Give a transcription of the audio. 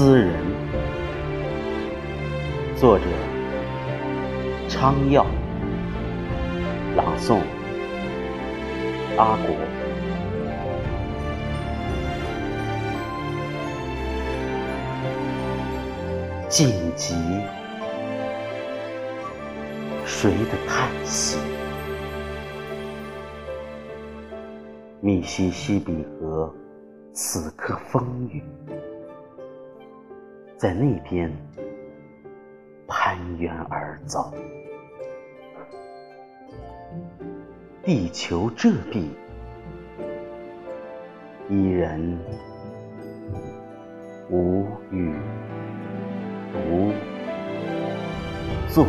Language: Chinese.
滋人。作者：昌耀，朗诵：阿国。紧急，谁的叹息？密西西比河此刻风雨，在那边攀援而走。地球这壁，伊人无语无坐。